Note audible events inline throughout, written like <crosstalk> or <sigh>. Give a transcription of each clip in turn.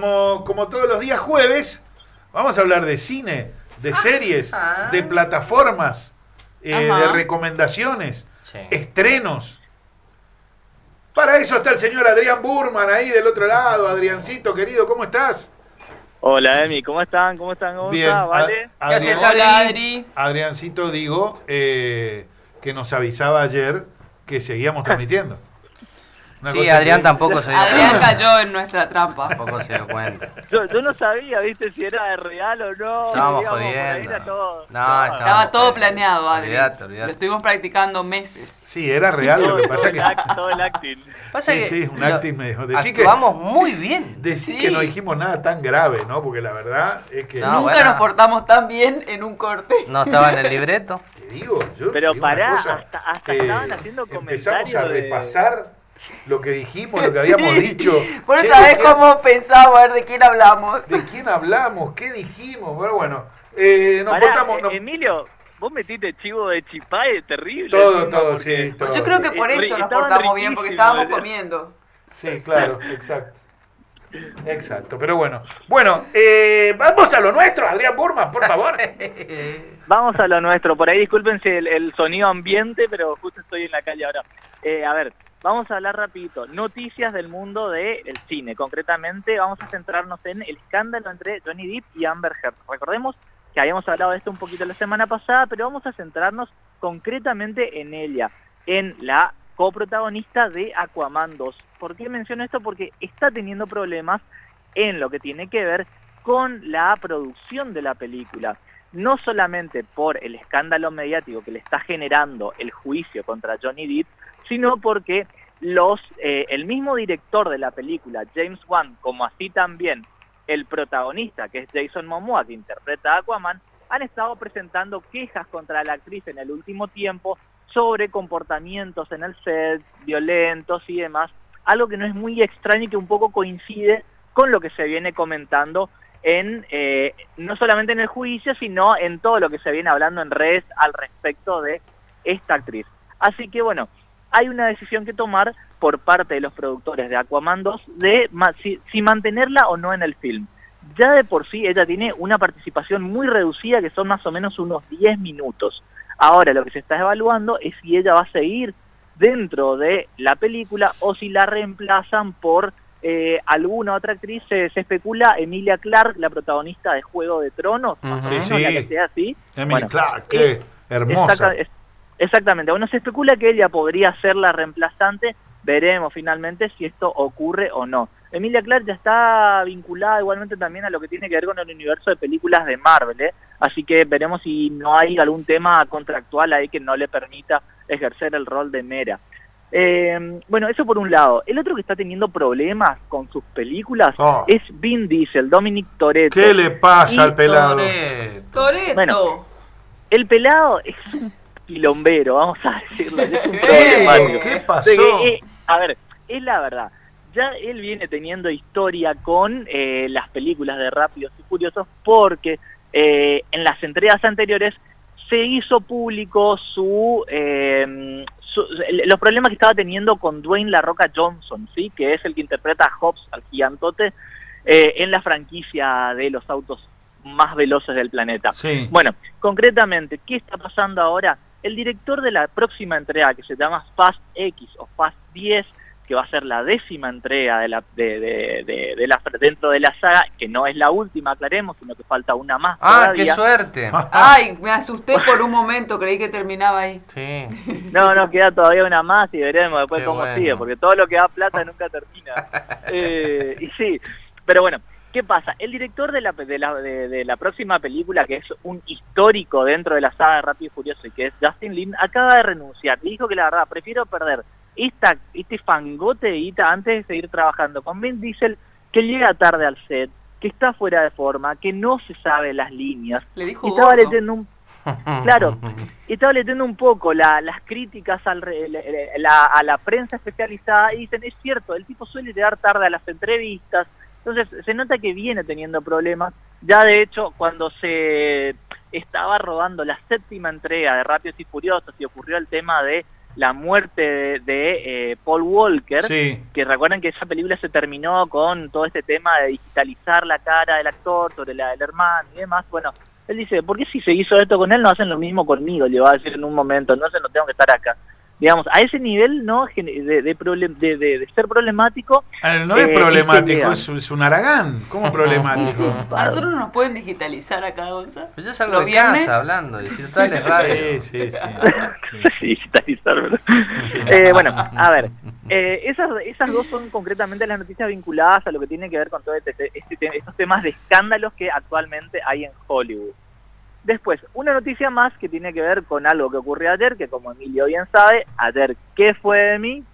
Como, como todos los días jueves, vamos a hablar de cine, de series, Ah. de plataformas, eh, de recomendaciones, Sí. estrenos. Para eso está el señor Adrián Burman ahí del otro lado. Adriancito, querido, ¿cómo estás? Hola Emi, ¿cómo están? ¿Cómo están? ¿Cómo Bien. está? ¿Vale? A- ¿Qué haces, Adrián- hola, Adri? Adriancito, digo, eh, que nos avisaba ayer que seguíamos <laughs> transmitiendo. Una Sí, Adrián que- tampoco se dio Adrián cuenta. cayó en nuestra trampa. Tampoco se dio cuenta. Yo, yo no sabía, viste, si era real o no. Estábamos jodiendo. era todo- No, todo. estaba- Estaba todo jodiendo. planeado, Adri. Olvidate, olvidate. Lo estuvimos practicando meses. Sí, era real, lo Todo, que pasa todo que... todo el acting. Pasa Sí, que sí, un lo- acting medio. Decí que- Actuamos muy bien. Decí Sí. que no dijimos nada tan grave, ¿no? Porque la verdad es que... No, Nunca bueno. nos portamos tan bien en un corte. No estaba en el libreto. Te digo, yo Pero digo pará, cosa, hasta- hasta eh, estaban haciendo Empezamos a comentarios de- repasar lo que dijimos, lo que <laughs> habíamos Sí. dicho. No sabés ¿de qué- cómo pensamos, a ver de quién hablamos. ¿De quién hablamos? ¿Qué dijimos? Pero bueno, eh, nos Pará, portamos... eh, no- Emilio, vos metiste chivo de chipay, terrible. Todo, encima, todo, porque- sí, todo. Yo creo que por Eh, eso nos portamos bien, porque estábamos ¿verdad? comiendo. Sí, claro, <laughs> exacto. Exacto, pero bueno. Bueno, eh, vamos a lo nuestro, Adrián Burman, por favor. <laughs> Vamos a lo nuestro. Por ahí disculpen si el, el sonido ambiente, pero justo estoy en la calle ahora. Eh, a ver, vamos a hablar rapidito. Noticias del mundo del cine. Concretamente, vamos a centrarnos en el escándalo entre Johnny Depp y Amber Heard. Recordemos que habíamos hablado de esto un poquito la semana pasada, pero vamos a centrarnos concretamente en ella, en la coprotagonista de Aquaman 2. ¿Por qué menciono esto? Porque está teniendo problemas en lo que tiene que ver con la producción de la película no solamente por el escándalo mediático que le está generando el juicio contra Johnny Depp, sino porque los eh, el mismo director de la película, James Wan, como así también el protagonista, que es Jason Momoa, que interpreta a Aquaman, han estado presentando quejas contra la actriz en el último tiempo sobre comportamientos en el set, violentos y demás, algo que no es muy extraño y que un poco coincide con lo que se viene comentando en eh, no solamente en el juicio, sino en todo lo que se viene hablando en redes al respecto de esta actriz. Así que bueno, hay una decisión que tomar por parte de los productores de Aquaman 2 de ma- si, si mantenerla o no en el film. Ya de por sí ella tiene una participación muy reducida que son más o menos unos 10 minutos. Ahora lo que se está evaluando es si ella va a seguir dentro de la película o si la reemplazan por eh, alguna otra actriz, se, se especula Emilia Clarke, la protagonista de Juego de Tronos, más o menos, sí. la que sea así. Emily Bueno, Clark, qué eh, hermosa. Exacta- es- exactamente. Bueno, se especula que ella podría ser la reemplazante. Veremos finalmente si esto ocurre o no. Emilia Clarke ya está vinculada igualmente también a lo que tiene que ver con el universo de películas de Marvel, ¿eh? Así que veremos si no hay algún tema contractual ahí que no le permita ejercer el rol de Mera. Eh, bueno, eso por un lado. El otro que está teniendo problemas con sus películas Oh. es Vin Diesel, Dominic Toretto. ¿Qué le pasa Y al pelado? Toreto. Toreto. Bueno. El pelado es un quilombero, vamos a decirlo. Es un <laughs> ¿Qué? problemático. ¿Qué O pasó? que, eh, a ver, es la verdad. Ya él viene teniendo historia con eh, las películas de Rápidos y Furiosos porque eh, en las entregas anteriores se hizo público su, eh, su- los problemas que estaba teniendo con Dwayne La Roca Johnson, ¿sí? que es el que interpreta a Hobbs, al gigantote, eh, en la franquicia de los autos más veloces del planeta. Sí. Bueno, concretamente, ¿qué está pasando ahora? El director de la próxima entrega, que se llama Fast X o Fast 10, que va a ser la décima entrega de la, de, de- de- de la, dentro de la saga, que no es la última, aclaremos, sino que falta una más Ah, qué suerte. <laughs> Ay, me asusté por un momento, creí que terminaba ahí. Sí. <laughs> No, no, queda todavía una más y veremos después Qué cómo bueno. sigue, porque todo lo que da plata nunca termina. <laughs> Eh, y sí, pero bueno, ¿qué pasa? El director de la, de, la, de, de la próxima película, que es un histórico dentro de la saga de Rápido y Furioso, y que es Justin Lin, acaba de renunciar. Dijo que la verdad, prefiero perder esta, este fangote de guita antes de seguir trabajando con Vin Diesel, que llega tarde al set, que está fuera de forma, que no se sabe las líneas. Le dijo Y estaba leyendo un Claro, <laughs> y estaba leyendo un poco la- las críticas al re- la- la- a la prensa especializada y dicen, es cierto, el tipo suele llegar tarde a las entrevistas, entonces se nota que viene teniendo problemas. Ya de hecho, cuando se estaba rodando la séptima entrega de Rápidos y Furiosos y ocurrió el tema de la muerte de, de, eh, Paul Walker, Sí. que recuerden que esa película se terminó con todo este tema de digitalizar la cara del actor sobre la del hermano y demás. Bueno, él dice, ¿por qué si se hizo esto con él no hacen lo mismo conmigo? Le va a decir en un momento, no sé, no tengo que estar acá. Digamos, a ese nivel no Gen- de, de, problem- de, de- de ser problemático, No es Eh, problemático, es, es un aragán. ¿Cómo problemático? <laughs> A nosotros no nos pueden digitalizar acá, Gonza. Pues yo salgo ¿Los de casa hablando, tal es radio. Sí, sí, sí. <laughs> Sí, digitalizar, ¿verdad? Eh, bueno, a ver, eh, esas, esas dos son concretamente las noticias vinculadas a lo que tiene que ver con todo este, este te- estos temas de escándalos que actualmente hay en Hollywood. Después, una noticia más que tiene que ver con algo que ocurrió ayer, que como Emilio bien sabe, ayer, ¿qué fue de mí?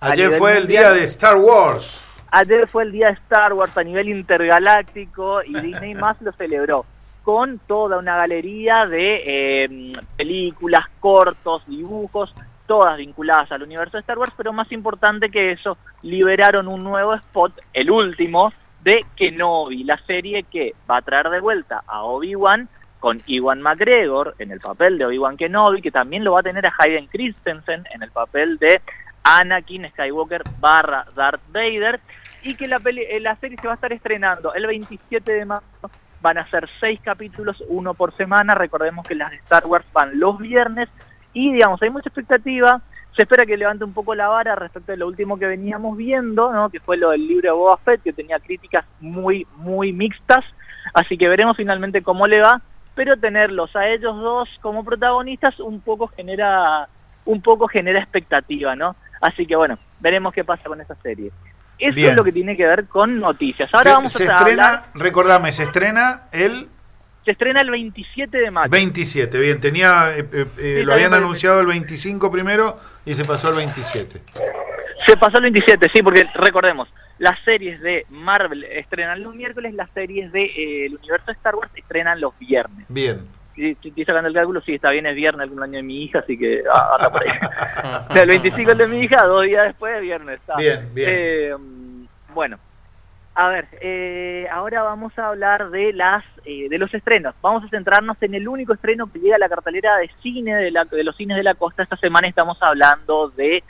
Ayer fue el día de Star Wars. Ayer fue el día de Star Wars a nivel intergaláctico y Disney más lo celebró con toda una galería de eh, películas, cortos, dibujos, todas vinculadas al universo de Star Wars, pero más importante que eso, liberaron un nuevo spot, el último, de Kenobi, la serie que va a traer de vuelta a Obi-Wan con Iwan McGregor en el papel de Obi-Wan Kenobi, que también lo va a tener a Hayden Christensen en el papel de Anakin Skywalker barra Darth Vader, y que la, peli- eh, la serie se va a estar estrenando el 27 de marzo. Van a ser seis capítulos, uno por semana. Recordemos que las de Star Wars van los viernes. Y digamos, hay mucha expectativa. Se espera que levante un poco la vara respecto de lo último que veníamos viendo, ¿no? que fue lo del libro de Boba Fett, que tenía críticas muy, muy mixtas. Así que veremos finalmente cómo le va. Pero tenerlos a ellos dos como protagonistas un poco genera, un poco genera expectativa, ¿no? Así que bueno, veremos qué pasa con esta serie. Eso Bien. es lo que tiene que ver con noticias. Ahora vamos se a estrena, hablar, recordame, se estrena el se estrena el 27 de mayo. 27. Bien, tenía, eh, eh, eh, Sí, lo habían anunciado el 25 primero y se pasó al 27. Se pasó el 27, sí, porque recordemos, las series de Marvel estrenan los miércoles, las series del de, eh, el universo de Star Wars estrenan los viernes. Bien. Estoy sacando el cálculo, sí, está bien, es viernes el cumpleaños de mi hija, así que ah, anda por ahí. <laughs> O sea, el 25 el de mi hija, dos días después, viernes. Está. Bien, bien. Eh, bueno, a ver, eh, ahora vamos a hablar de las eh, de los estrenos. Vamos a centrarnos en el único estreno que llega a la cartelera de cine de, la- de los cines de la costa. Esta semana estamos hablando de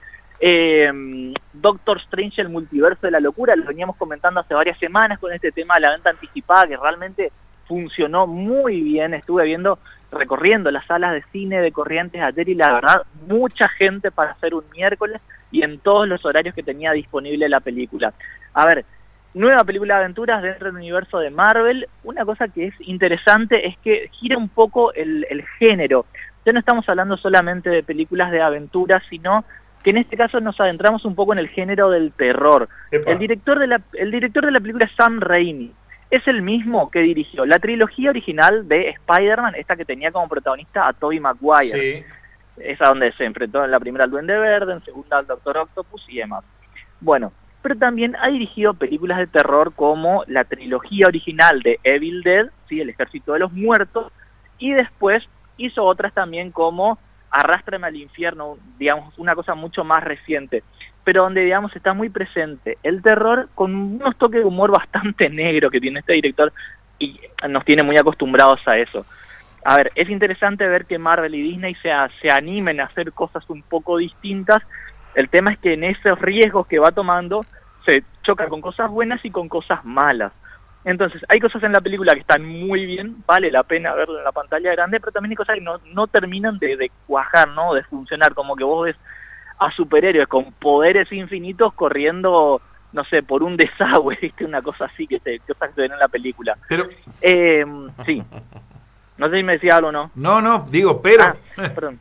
eh, Doctor Strange, el multiverso de la locura. Lo veníamos comentando hace varias semanas con este tema de la venta anticipada que realmente funcionó muy bien. Estuve viendo, recorriendo las salas de cine de Corrientes ayer y la verdad, mucha gente para hacer un miércoles y en todos los horarios que tenía disponible la película. A ver, nueva película de aventuras dentro del universo de Marvel. Una cosa que es interesante es que gira un poco el, el género. Ya no estamos hablando solamente de películas de aventuras, sino que en este caso nos adentramos un poco en el género del terror. Epa. El director de la, el director de la película es Sam Raimi. Es el mismo que dirigió la trilogía original de Spider-Man, esta que tenía como protagonista a Tobey Maguire. Sí. Esa donde se enfrentó en la primera al Duende Verde, en segunda al Doctor Octopus y demás. Bueno, pero también ha dirigido películas de terror como la trilogía original de Evil Dead, ¿sí? El Ejército de los Muertos, y después hizo otras también como Arrástrame al Infierno, digamos, una cosa mucho más reciente, pero donde, digamos, está muy presente el terror con unos toques de humor <laughs> bastante negro que tiene este director y nos tiene muy acostumbrados a eso. A ver, es interesante ver que Marvel y Disney se, se animen a hacer cosas un poco distintas. El tema es que en esos riesgos que va tomando se choca con cosas buenas y con cosas malas. Entonces, hay cosas en la película que están muy bien, vale la pena verlo en la pantalla grande, pero también hay cosas que no, no terminan de, de cuajar, ¿no? De funcionar, como que vos ves a superhéroes con poderes infinitos corriendo, no sé, por un desagüe, <laughs> ¿viste? Una cosa así que se, cosas que se ven en la película. Pero, Eh, sí. No sé si me decía algo o no. no, no, digo, pero. Ah, perdón.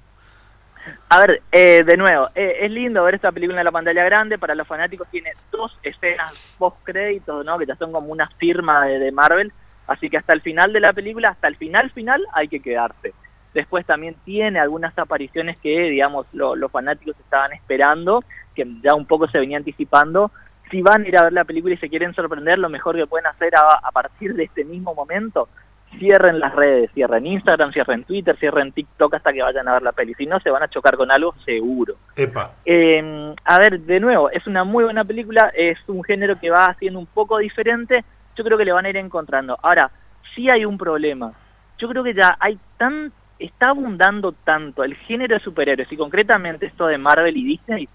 A ver, eh, de nuevo, eh, es lindo ver esta película en la pantalla grande. Para los fanáticos tiene dos escenas post créditos, ¿no? Que ya son como una firma de, Marvel. Así que hasta el final de la película, hasta el final final, hay que quedarse. Después también tiene algunas apariciones que, digamos, lo- los fanáticos estaban esperando, que ya un poco se venía anticipando. Si van a ir a ver la película y se quieren sorprender, lo mejor que pueden hacer a partir de este mismo momento, cierren las redes, cierren Instagram, cierren Twitter, cierren TikTok hasta que vayan a ver la peli. Si no, se van a chocar con algo seguro. Epa. Eh, a ver, de nuevo, es una muy buena película, es un género que va haciendo un poco diferente, yo creo que le van a ir encontrando. Ahora, sí hay un problema, yo creo que ya hay tan está abundando tanto el género de superhéroes y concretamente esto de Marvel y Disney,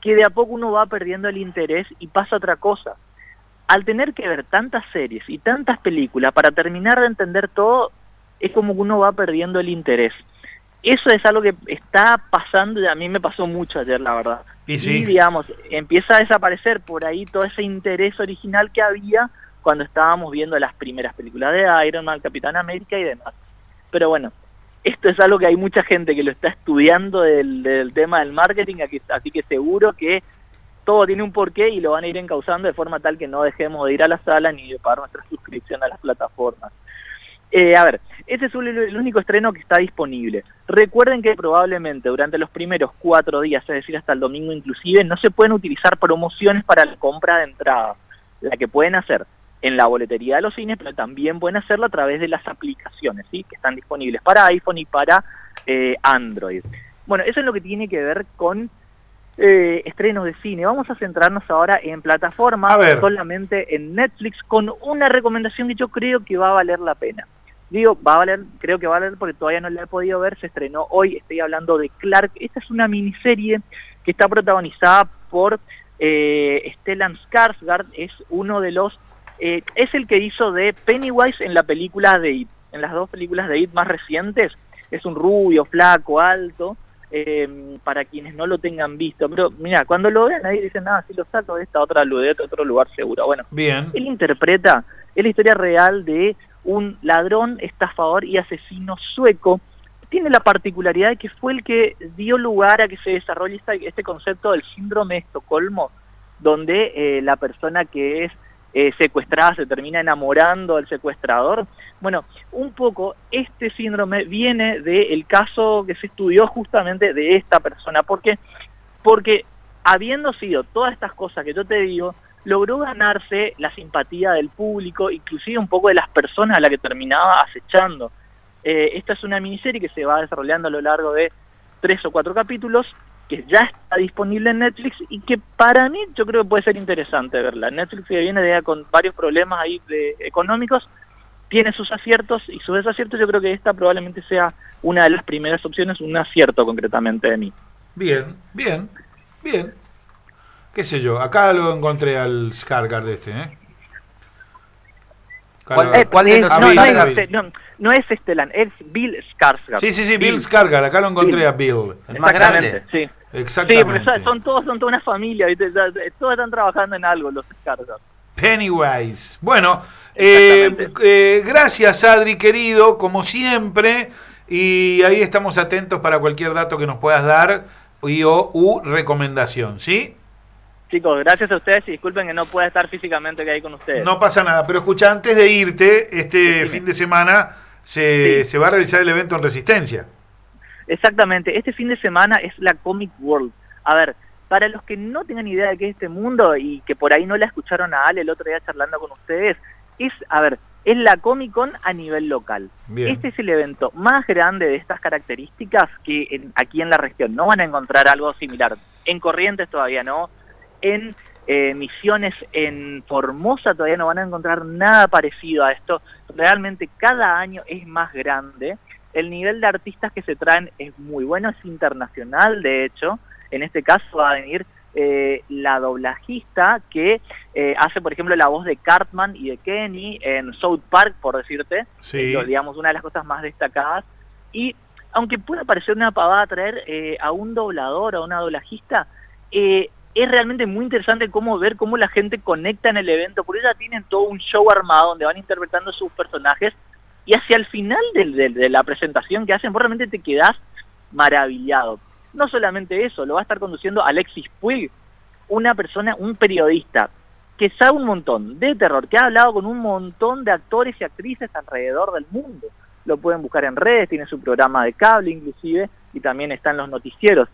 que de a poco uno va perdiendo el interés y pasa otra cosa. Al tener que ver tantas series y tantas películas para terminar de entender todo, es como que uno va perdiendo el interés. Eso es algo que está pasando y a mí me pasó mucho ayer, la verdad. Y sí. digamos, empieza a desaparecer por ahí todo ese interés original que había cuando estábamos viendo las primeras películas de Iron Man, Capitán América y demás. Pero bueno, esto es algo que hay mucha gente que lo está estudiando del, del tema del marketing, aquí- así que seguro que todo tiene un porqué y lo van a ir encauzando de forma tal que no dejemos de ir a la sala ni de pagar nuestra suscripción a las plataformas. Eh, a ver, ese es el, único estreno que está disponible. Recuerden que probablemente durante los primeros cuatro días, es decir, hasta el domingo inclusive, no se pueden utilizar promociones para la compra de entrada. La que pueden hacer en la boletería de los cines, pero también pueden hacerlo a través de las aplicaciones, ¿sí? que están disponibles para iPhone y para eh, Android. Bueno, eso es lo que tiene que ver con eh, estrenos de cine. Vamos a centrarnos ahora en plataformas, solamente en Netflix, con una recomendación que yo creo que va a valer la pena. Digo, va a valer, creo que va a valer porque todavía no la he podido ver, se estrenó hoy, estoy hablando de Clark. Esta es una miniserie que está protagonizada por eh, Stellan Skarsgård, es uno de los, eh, es el que hizo de Pennywise en la película de It, en las dos películas de It más recientes, es un rubio, flaco, alto, eh, para quienes no lo tengan visto, pero mira, cuando lo vean ahí dicen, ah, si lo saco de esta otra, de este otro lugar seguro, bueno, Bien. él interpreta, es la historia real de un ladrón, estafador y asesino sueco. Tiene la particularidad de que fue el que dio lugar a que se desarrolle esta- este concepto del síndrome de Estocolmo, donde eh, la persona que es eh, secuestrada se termina enamorando del secuestrador. Bueno, un poco este síndrome viene del caso que se estudió justamente de esta persona. ¿Por qué? Porque habiendo sido todas estas cosas que yo te digo, logró ganarse la simpatía del público, inclusive un poco de las personas a las que terminaba acechando. Eh, esta es una miniserie que se va desarrollando a lo largo de tres o cuatro capítulos, que ya está disponible en Netflix y que para mí yo creo que puede ser interesante verla. Netflix que viene de, con varios problemas ahí de- económicos, tiene sus aciertos y sus desaciertos, yo creo que esta probablemente sea una de las primeras opciones, un acierto concretamente de mí. Bien, bien, bien. ¿Qué sé yo? Acá lo encontré al Scargard este, ¿eh? ¿Cuál- eh, cuál de es- Ah, no, Bill, no, ah, es, Bill. no, no es Estelan, es Bill Skarsgård. Sí, sí, sí, Bill Scargard. Acá lo encontré Bill. a Bill. El más Exactamente, grande. Sí. Sí, Exactamente. pero son, son todos son toda una familia, ya- todos están trabajando en algo los Skarsgård. Pennywise. Bueno, eh, eh, gracias Adri, querido, como siempre. Y ahí estamos atentos para cualquier dato que nos puedas dar y o u recomendación, ¿sí? Chicos, gracias a ustedes y disculpen que no pueda estar físicamente ahí con ustedes. No pasa nada, pero escucha, antes de irte, este fin de semana se, Sí. se va a realizar el evento en Resistencia. Exactamente, este fin de semana es la Comic World. A ver, para los que no tengan idea de qué es este mundo y que por ahí no la escucharon a Ale el otro día charlando con ustedes, es, a ver, es la Comic Con a nivel local. Bien. Este es el evento más grande de estas características que en- aquí en la región no van a encontrar algo similar. En Corrientes todavía no, en eh, Misiones, en Formosa todavía no van a encontrar nada parecido a esto. Realmente cada año es más grande. El nivel de artistas que se traen es muy bueno, es internacional de hecho. En este caso va a venir eh, la doblajista que eh, hace, por ejemplo, la voz de Cartman y de Kenny en South Park, por decirte, Sí. digamos, una de las cosas más destacadas. Y aunque pueda parecer una pavada traer eh, a un doblador, a una doblajista, es realmente muy interesante cómo ver cómo la gente conecta en el evento, porque ya tienen todo un show armado donde van interpretando sus personajes y hacia el final del- de, la presentación que hacen, vos realmente te quedás maravillado. No solamente eso, lo va a estar conduciendo Alexis Puig, una persona, un periodista que sabe un montón de terror, que ha hablado con un montón de actores y actrices alrededor del mundo. Lo pueden buscar en redes, tiene su programa de cable inclusive, y también está en los noticieros.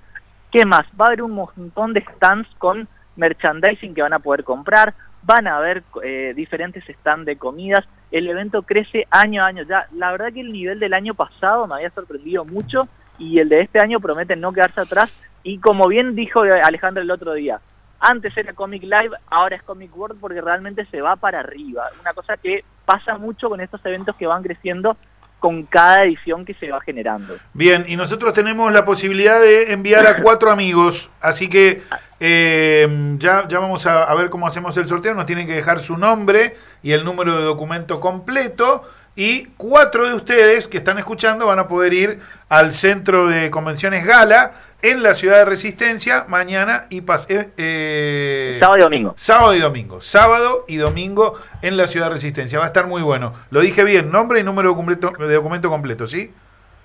¿Qué más? Va a haber un montón de stands con merchandising que van a poder comprar, van a haber eh, diferentes stands de comidas, el evento crece año a año. Ya, la verdad que el nivel del año pasado me había sorprendido mucho y el de este año promete no quedarse atrás. Y como bien dijo Alejandro el otro día, antes era Comic Live, ahora es Comic World porque realmente se va para arriba. Una cosa que pasa mucho con estos eventos que van creciendo con cada edición que se va generando. Bien, y nosotros tenemos la posibilidad de enviar a cuatro amigos, así que eh, ya, ya vamos a, a ver cómo hacemos el sorteo. Nos tienen que dejar su nombre y el número de documento completo. Y cuatro de ustedes que están escuchando van a poder ir al centro de convenciones Gala en la ciudad de Resistencia mañana y pas eh, eh, Sábado y domingo. sábado y domingo. Sábado y domingo en la ciudad de Resistencia. Va a estar muy bueno. Lo dije bien, nombre y número de, completo- de documento completo, ¿sí?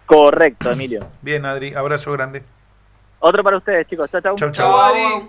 Correcto, Emilio. Bien, Adri, abrazo grande. Otro para ustedes, chicos. Chao, chao. Chau, Adri.